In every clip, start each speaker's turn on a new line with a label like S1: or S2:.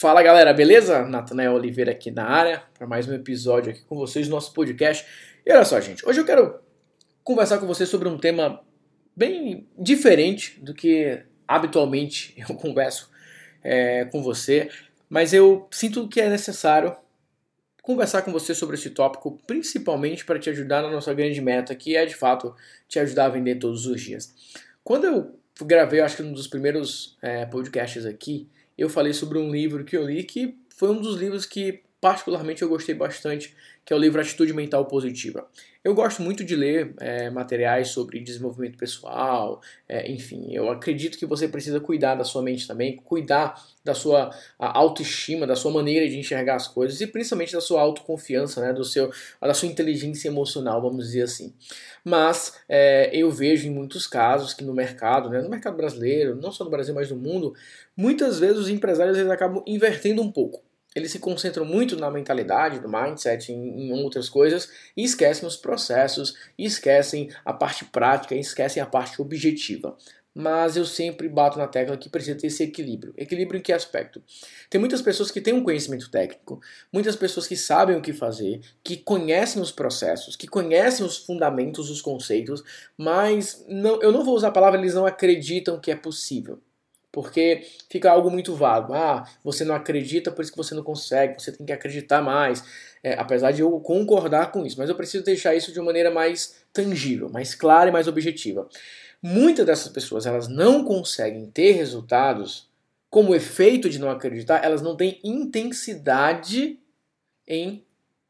S1: Fala galera, beleza? Natanael Oliveira aqui na área para mais um episódio aqui com vocês no nosso podcast. E olha só, gente, hoje eu quero conversar com vocês sobre um tema bem diferente do que habitualmente eu converso é, com você, mas eu sinto que é necessário conversar com você sobre esse tópico, principalmente para te ajudar na nossa grande meta, que é de fato te ajudar a vender todos os dias. Quando eu gravei, acho que um dos primeiros é, podcasts aqui, eu falei sobre um livro que eu li que foi um dos livros que particularmente eu gostei bastante, que é o livro Atitude Mental Positiva. Eu gosto muito de ler é, materiais sobre desenvolvimento pessoal, é, enfim, eu acredito que você precisa cuidar da sua mente também, cuidar da sua autoestima, da sua maneira de enxergar as coisas e principalmente da sua autoconfiança, né, do seu, da sua inteligência emocional, vamos dizer assim. Mas é, eu vejo em muitos casos que no mercado, né, no mercado brasileiro, não só no Brasil, mas no mundo, muitas vezes os empresários eles acabam invertendo um pouco eles se concentram muito na mentalidade, no mindset, em, em, outras coisas e esquecem os processos, esquecem a parte prática, esquecem a parte objetiva. Mas eu sempre bato na tecla que precisa ter esse equilíbrio. Equilíbrio em que aspecto? Tem muitas pessoas que têm um conhecimento técnico, muitas pessoas que sabem o que fazer, que conhecem os processos, que conhecem os fundamentos, os conceitos, mas não, eu não vou usar a palavra, eles não acreditam que é possível. Porque fica algo muito vago. Ah, você não acredita, por isso que você não consegue, você tem que acreditar mais. É, apesar de eu concordar com isso, mas eu preciso deixar isso de uma maneira mais tangível, mais clara e mais objetiva. Muitas dessas pessoas elas não conseguem ter resultados como efeito de não acreditar, elas não têm intensidade em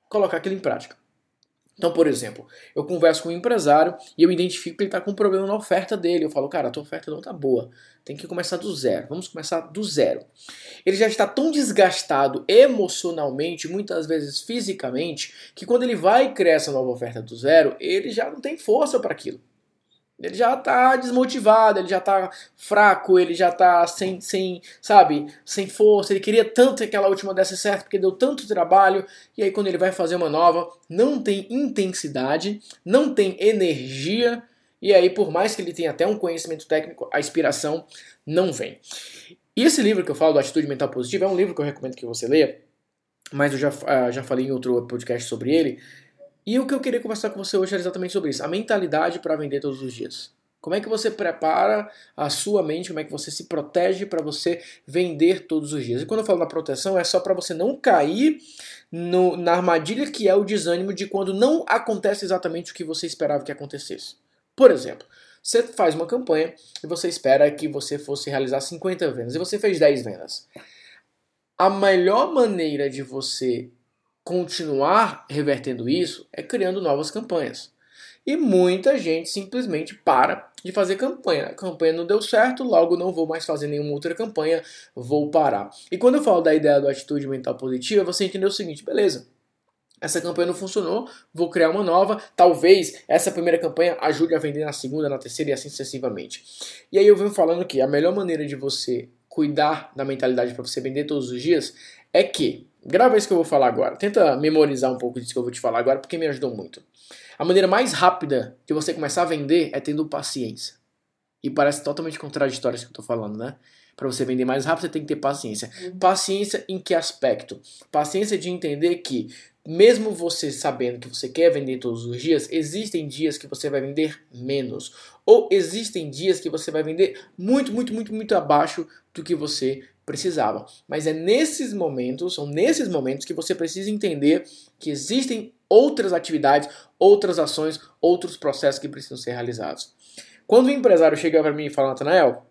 S1: colocar aquilo em prática. Então, por exemplo, eu converso com um empresário e eu identifico que ele está com um problema na oferta dele. Eu falo, cara, a tua oferta não está boa. Tem que começar do zero. Vamos começar do zero. Ele já está tão desgastado emocionalmente, muitas vezes fisicamente, que quando ele vai criar essa nova oferta do zero, ele já não tem força para aquilo. Ele já tá desmotivado, ele já tá fraco, ele já tá sem, sem, sabe, sem força. Ele queria tanto que aquela última desse certo porque deu tanto trabalho. E aí, quando ele vai fazer uma nova, não tem intensidade, não tem energia. E aí, por mais que ele tenha até um conhecimento técnico, a inspiração não vem. E esse livro que eu falo do Atitude Mental Positiva é um livro que eu recomendo que você leia, mas eu já, uh, já falei em outro podcast sobre ele e o que eu queria conversar com você hoje é exatamente sobre isso, a mentalidade para vender todos os dias. Como é que você prepara a sua mente, como é que você se protege para você vender todos os dias. E quando eu falo na proteção, é só para você não cair no, na armadilha que é o desânimo de quando não acontece exatamente o que você esperava que acontecesse. Por exemplo, você faz uma campanha e você espera que você fosse realizar 50 vendas e você fez 10 vendas. A melhor maneira de você continuar revertendo isso é criando novas campanhas. E muita gente simplesmente para de fazer campanha. A campanha não deu certo, logo não vou mais fazer nenhuma outra campanha, vou parar. E quando eu falo da ideia da atitude mental positiva, você entendeu o seguinte, beleza? Essa campanha não funcionou, vou criar uma nova. Talvez essa primeira campanha ajude a vender na segunda, na terceira e assim sucessivamente. E aí eu venho falando que a melhor maneira de você cuidar da mentalidade para você vender todos os dias é que Grava isso que eu vou falar agora. Tenta memorizar um pouco disso que eu vou te falar agora, porque me ajudou muito. A maneira mais rápida de você começar a vender é tendo paciência. E parece totalmente contraditório isso que eu estou falando, né? Para você vender mais rápido, você tem que ter paciência. Uhum. Paciência em que aspecto? Paciência de entender que, mesmo você sabendo que você quer vender todos os dias, existem dias que você vai vender menos. Ou existem dias que você vai vender muito, muito, muito, muito abaixo do que você precisava. Mas é nesses momentos, são nesses momentos que você precisa entender que existem outras atividades, outras ações, outros processos que precisam ser realizados. Quando o empresário chega para mim e fala, Natanael,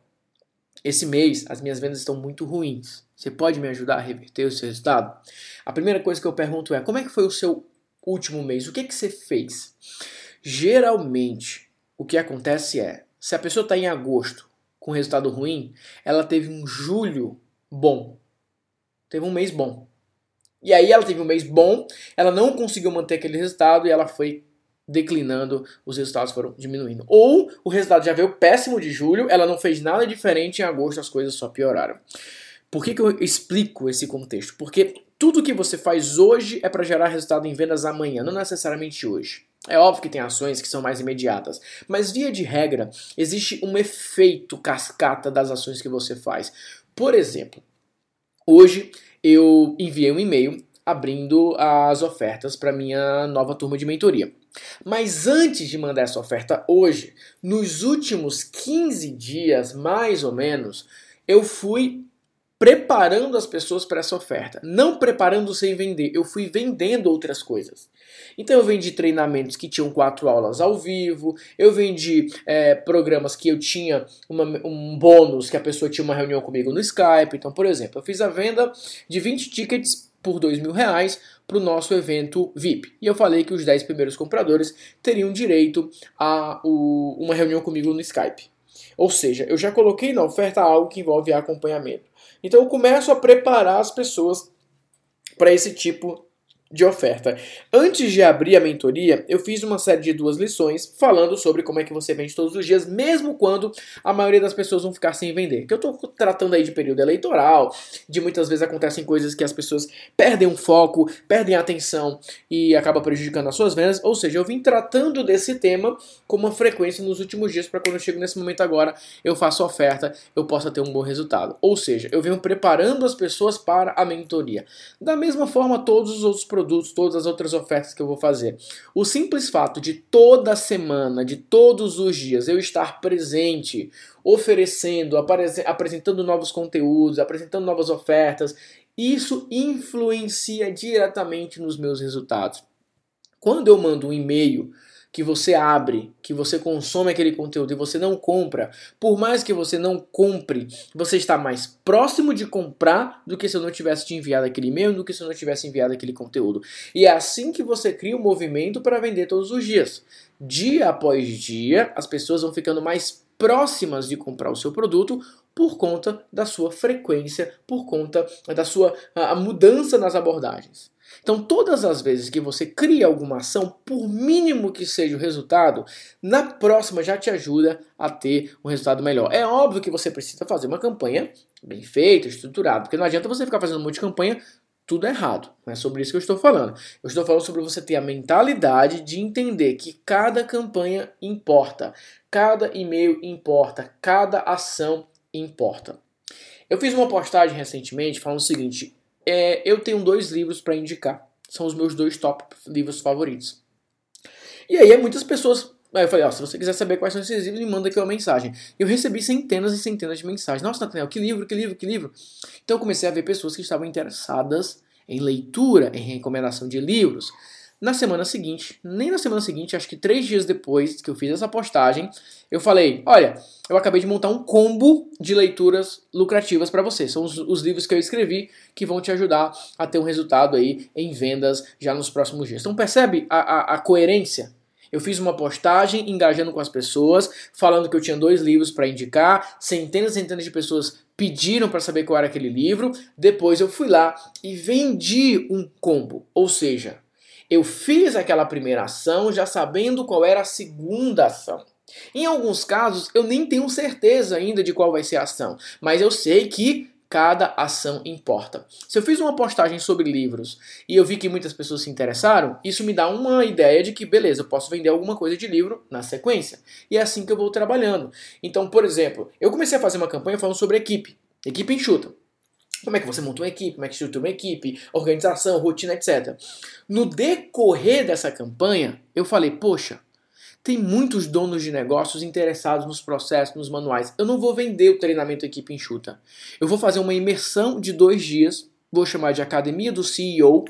S1: esse mês as minhas vendas estão muito ruins. Você pode me ajudar a reverter o seu resultado? A primeira coisa que eu pergunto é: como é que foi o seu último mês? O que, que você fez? Geralmente, o que acontece é: se a pessoa está em agosto com resultado ruim, ela teve um julho bom. Teve um mês bom. E aí ela teve um mês bom, ela não conseguiu manter aquele resultado e ela foi declinando, os resultados foram diminuindo. Ou o resultado já veio péssimo de julho, ela não fez nada diferente em agosto, as coisas só pioraram. Por que, que eu explico esse contexto? Porque tudo que você faz hoje é para gerar resultado em vendas amanhã, não necessariamente hoje. É óbvio que tem ações que são mais imediatas, mas via de regra, existe um efeito cascata das ações que você faz. Por exemplo, Hoje eu enviei um e-mail abrindo as ofertas para minha nova turma de mentoria. Mas antes de mandar essa oferta hoje, nos últimos 15 dias, mais ou menos, eu fui preparando as pessoas para essa oferta. Não preparando sem vender, eu fui vendendo outras coisas. Então eu vendi treinamentos que tinham quatro aulas ao vivo, eu vendi é, programas que eu tinha uma, um bônus que a pessoa tinha uma reunião comigo no Skype. Então, por exemplo, eu fiz a venda de 20 tickets por dois mil reais para o nosso evento VIP. E eu falei que os 10 primeiros compradores teriam direito a o, uma reunião comigo no Skype. Ou seja, eu já coloquei na oferta algo que envolve acompanhamento. Então eu começo a preparar as pessoas para esse tipo de oferta. Antes de abrir a mentoria, eu fiz uma série de duas lições falando sobre como é que você vende todos os dias, mesmo quando a maioria das pessoas vão ficar sem vender. Que eu estou tratando aí de período eleitoral, de muitas vezes acontecem coisas que as pessoas perdem o foco, perdem a atenção e acaba prejudicando as suas vendas. Ou seja, eu vim tratando desse tema com uma frequência nos últimos dias para quando eu chego nesse momento agora, eu faço oferta, eu possa ter um bom resultado. Ou seja, eu venho preparando as pessoas para a mentoria. Da mesma forma, todos os outros produtos, todas as outras ofertas que eu vou fazer. O simples fato de toda semana, de todos os dias, eu estar presente, oferecendo, apresentando novos conteúdos, apresentando novas ofertas, isso influencia diretamente nos meus resultados. Quando eu mando um e-mail que você abre, que você consome aquele conteúdo e você não compra, por mais que você não compre, você está mais próximo de comprar do que se eu não tivesse te enviado aquele e-mail, do que se eu não tivesse enviado aquele conteúdo. E é assim que você cria um movimento para vender todos os dias. Dia após dia, as pessoas vão ficando mais próximas de comprar o seu produto por conta da sua frequência, por conta da sua a mudança nas abordagens. Então, todas as vezes que você cria alguma ação, por mínimo que seja o resultado, na próxima já te ajuda a ter um resultado melhor. É óbvio que você precisa fazer uma campanha bem feita, estruturada, porque não adianta você ficar fazendo um monte de campanha tudo errado. Não é sobre isso que eu estou falando. Eu estou falando sobre você ter a mentalidade de entender que cada campanha importa, cada e-mail importa, cada ação importa. Eu fiz uma postagem recentemente falando o seguinte: é, eu tenho dois livros para indicar. São os meus dois top livros favoritos. E aí muitas pessoas. Aí eu falei, ó, se você quiser saber quais são esses livros, me manda aqui uma mensagem. Eu recebi centenas e centenas de mensagens. Nossa, Nathaniel, que livro, que livro, que livro. Então eu comecei a ver pessoas que estavam interessadas em leitura, em recomendação de livros. Na semana seguinte, nem na semana seguinte, acho que três dias depois que eu fiz essa postagem, eu falei: Olha, eu acabei de montar um combo de leituras lucrativas para você. São os, os, livros que eu escrevi que vão te ajudar a ter um resultado aí em vendas já nos próximos dias. Então percebe a, a, a coerência? Eu fiz uma postagem engajando com as pessoas, falando que eu tinha dois livros para indicar, centenas e centenas de pessoas pediram para saber qual era aquele livro. Depois eu fui lá e vendi um combo, ou seja, eu fiz aquela primeira ação já sabendo qual era a segunda ação. Em alguns casos, eu nem tenho certeza ainda de qual vai ser a ação, mas eu sei que cada ação importa. Se eu fiz uma postagem sobre livros e eu vi que muitas pessoas se interessaram, isso me dá uma ideia de que, beleza, eu posso vender alguma coisa de livro na sequência. E é assim que eu vou trabalhando. Então, por exemplo, eu comecei a fazer uma campanha falando sobre equipe, equipe enxuta. Como é que você monta uma equipe, como é que estrutura uma equipe, organização, rotina, etc. No decorrer dessa campanha, eu falei, poxa, tem muitos donos de negócios interessados nos processos, nos manuais. Eu não vou vender o treinamento equipe enxuta. Eu vou fazer uma imersão de dois dias, vou chamar de Academia do CEO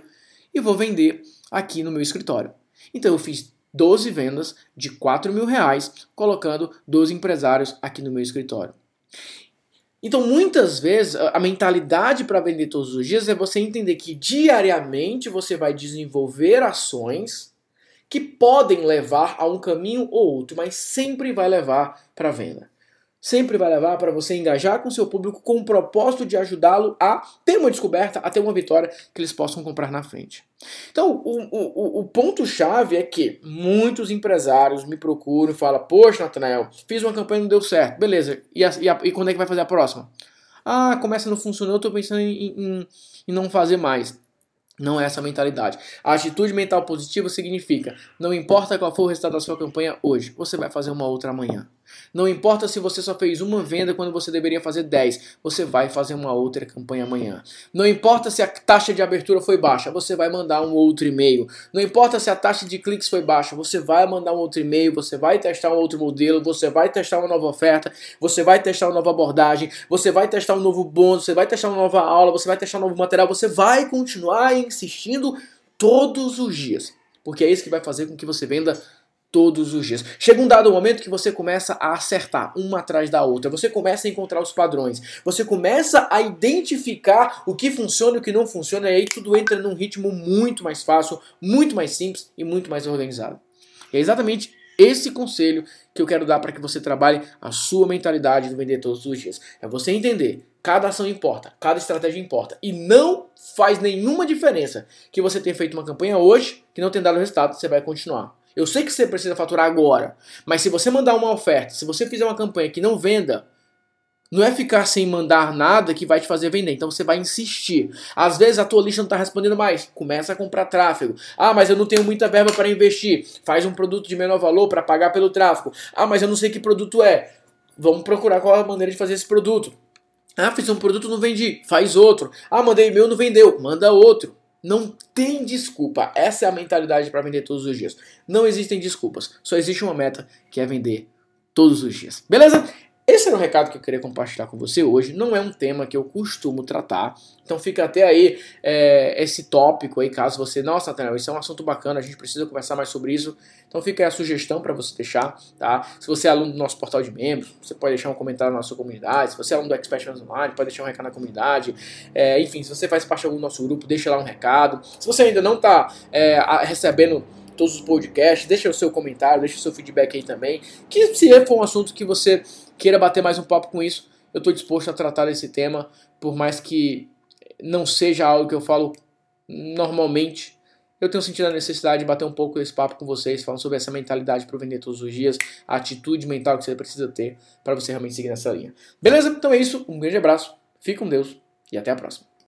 S1: e vou vender aqui no meu escritório. Então eu fiz 12 vendas de 4 mil reais, colocando 12 empresários aqui no meu escritório. Então, muitas vezes, a mentalidade para vender todos os dias é você entender que diariamente você vai desenvolver ações que podem levar a um caminho ou outro, mas sempre vai levar para venda sempre vai levar para você engajar com seu público com o propósito de ajudá-lo a ter uma descoberta, a ter uma vitória que eles possam comprar na frente. Então, o, o, o ponto-chave é que muitos empresários me procuram e falam: Poxa, Natanael, fiz uma campanha e não deu certo. Beleza, e, a, e, a, e, quando é que vai fazer a próxima? Ah, começa não funcionou, estou pensando em, em, em não fazer mais. Não é essa a mentalidade. A atitude mental positiva significa: não importa qual for o resultado da sua campanha hoje, você vai fazer uma outra amanhã. Não importa se você só fez uma venda quando você deveria fazer 10, você vai fazer uma outra campanha amanhã. Não importa se a taxa de abertura foi baixa, você vai mandar um outro e-mail. Não importa se a taxa de cliques foi baixa, você vai mandar um outro e-mail, você vai testar um outro modelo, você vai testar uma nova oferta, você vai testar uma nova abordagem, você vai testar um novo bônus, você vai testar uma nova aula, você vai testar um novo material, você vai continuar insistindo todos os dias. Porque é isso que vai fazer com que você venda todos os dias. Chega um dado momento que você começa a acertar uma atrás da outra, você começa a encontrar os padrões, você começa a identificar o que funciona e o que não funciona, e aí tudo entra num ritmo muito mais fácil, muito mais simples e muito mais organizado. E é exatamente esse conselho que eu quero dar para que você trabalhe a sua mentalidade de vender todos os dias. É você entender, cada ação importa, cada estratégia importa e não faz nenhuma diferença que você tenha feito uma campanha hoje que não tenha dado resultado, você vai continuar. Eu sei que você precisa faturar agora, mas se você mandar uma oferta, se você fizer uma campanha que não venda, não é ficar sem mandar nada que vai te fazer vender. Então você vai insistir. Às vezes a tua lista não está respondendo mais. Começa a comprar tráfego. Ah, mas eu não tenho muita verba para investir. Faz um produto de menor valor para pagar pelo tráfego. Ah, mas eu não sei que produto é. Vamos procurar qual é a maneira de fazer esse produto. Ah, fiz um produto não vendi. Faz outro. Ah, mandei e-mail não vendeu. Manda outro. Não tem desculpa. Essa é a mentalidade para vender todos os dias. Não existem desculpas. Só existe uma meta que é vender todos os dias. Beleza? Esse era o recado que eu queria compartilhar com você hoje. Não é um tema que eu costumo tratar, então fica até aí é, esse tópico aí, caso você, nossa, Nathaniel, isso é um assunto bacana, a gente precisa conversar mais sobre isso. Então fica aí a sugestão para você deixar, tá? Se você é aluno do nosso portal de membros, você pode deixar um comentário na nossa comunidade. Se você é aluno do Expert Online, pode deixar um recado na comunidade. É, enfim, se você faz parte do nosso grupo, deixa lá um recado. Se você ainda não está é, recebendo todos os podcasts, deixa o seu comentário, deixa o seu feedback aí também. Que se for um assunto que você queira bater mais um papo com isso, eu estou disposto a tratar desse tema, por mais que não seja algo que eu falo normalmente. Eu tenho sentido a necessidade de bater um pouco esse papo com vocês, falando sobre essa mentalidade para vender todos os dias, a atitude mental que você precisa ter para você realmente seguir nessa linha. Beleza? Então é isso. Um grande abraço, fique com Deus e até a próxima.